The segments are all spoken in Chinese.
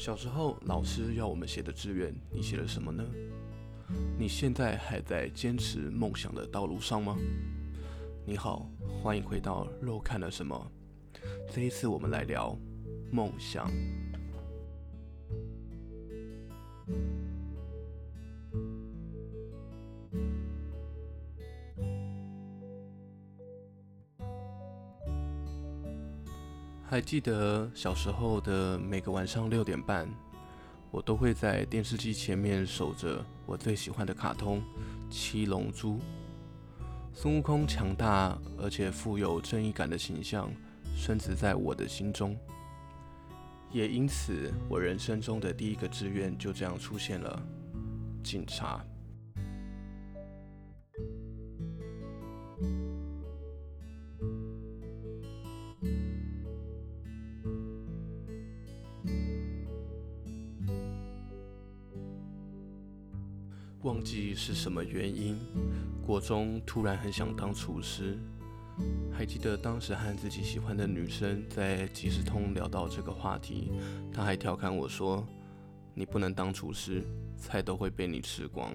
小时候老师要我们写的志愿，你写了什么呢？你现在还在坚持梦想的道路上吗？你好，欢迎回到肉看了什么。这一次我们来聊梦想。还记得小时候的每个晚上六点半，我都会在电视机前面守着我最喜欢的卡通《七龙珠》。孙悟空强大而且富有正义感的形象，深植在我的心中。也因此，我人生中的第一个志愿就这样出现了——警察。忘记是什么原因，国中突然很想当厨师。还记得当时和自己喜欢的女生在即时通聊到这个话题，她还调侃我说：“你不能当厨师，菜都会被你吃光。”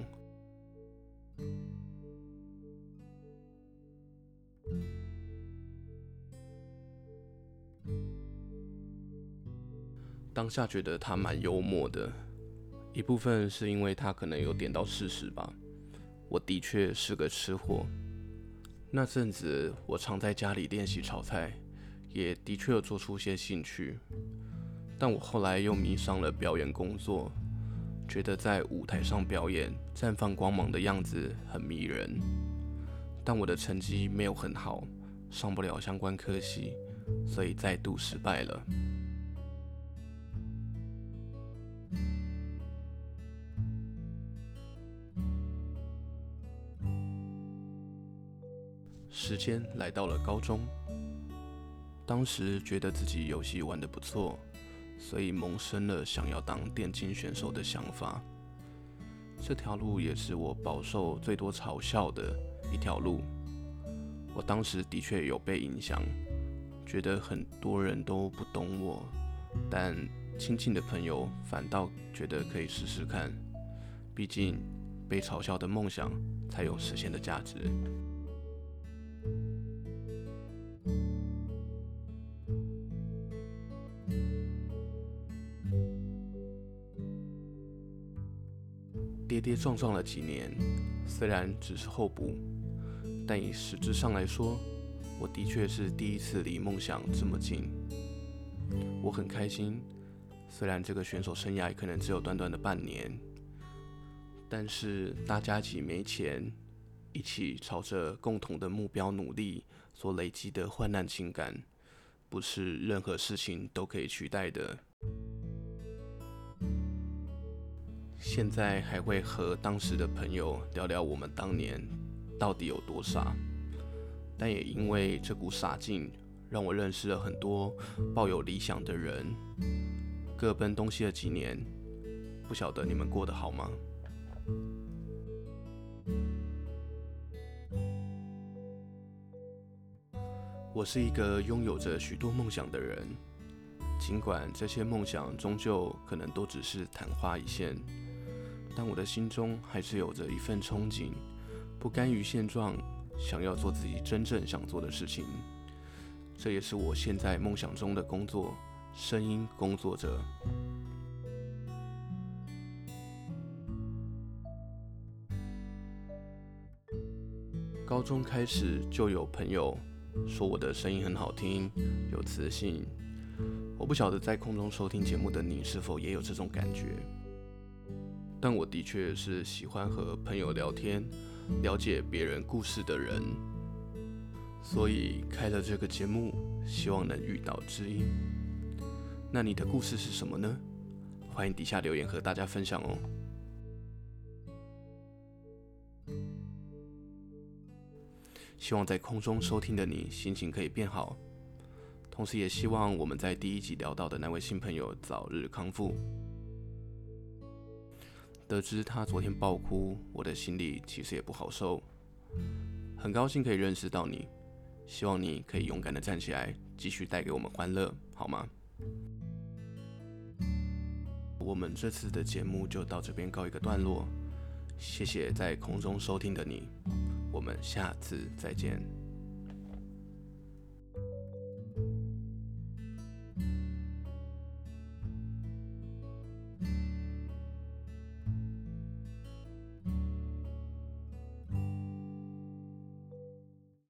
当下觉得她蛮幽默的。一部分是因为他可能有点到事实吧，我的确是个吃货。那阵子我常在家里练习炒菜，也的确有做出些兴趣。但我后来又迷上了表演工作，觉得在舞台上表演绽放光芒的样子很迷人。但我的成绩没有很好，上不了相关科系，所以再度失败了。时间来到了高中，当时觉得自己游戏玩得不错，所以萌生了想要当电竞选手的想法。这条路也是我饱受最多嘲笑的一条路。我当时的确有被影响，觉得很多人都不懂我，但亲近的朋友反倒觉得可以试试看。毕竟被嘲笑的梦想才有实现的价值。跌跌撞撞了几年，虽然只是候补，但以实质上来说，我的确是第一次离梦想这么近。我很开心，虽然这个选手生涯可能只有短短的半年，但是大家一起没钱，一起朝着共同的目标努力所累积的患难情感，不是任何事情都可以取代的。现在还会和当时的朋友聊聊我们当年到底有多傻，但也因为这股傻劲，让我认识了很多抱有理想的人。各奔东西了几年，不晓得你们过得好吗？我是一个拥有着许多梦想的人，尽管这些梦想终究可能都只是昙花一现。但我的心中还是有着一份憧憬，不甘于现状，想要做自己真正想做的事情。这也是我现在梦想中的工作——声音工作者。高中开始就有朋友说我的声音很好听，有磁性。我不晓得在空中收听节目的你是否也有这种感觉。但我的确是喜欢和朋友聊天、了解别人故事的人，所以开了这个节目，希望能遇到知音。那你的故事是什么呢？欢迎底下留言和大家分享哦。希望在空中收听的你心情可以变好，同时也希望我们在第一集聊到的那位新朋友早日康复。得知他昨天爆哭，我的心里其实也不好受。很高兴可以认识到你，希望你可以勇敢的站起来，继续带给我们欢乐，好吗？我们这次的节目就到这边告一个段落，谢谢在空中收听的你，我们下次再见。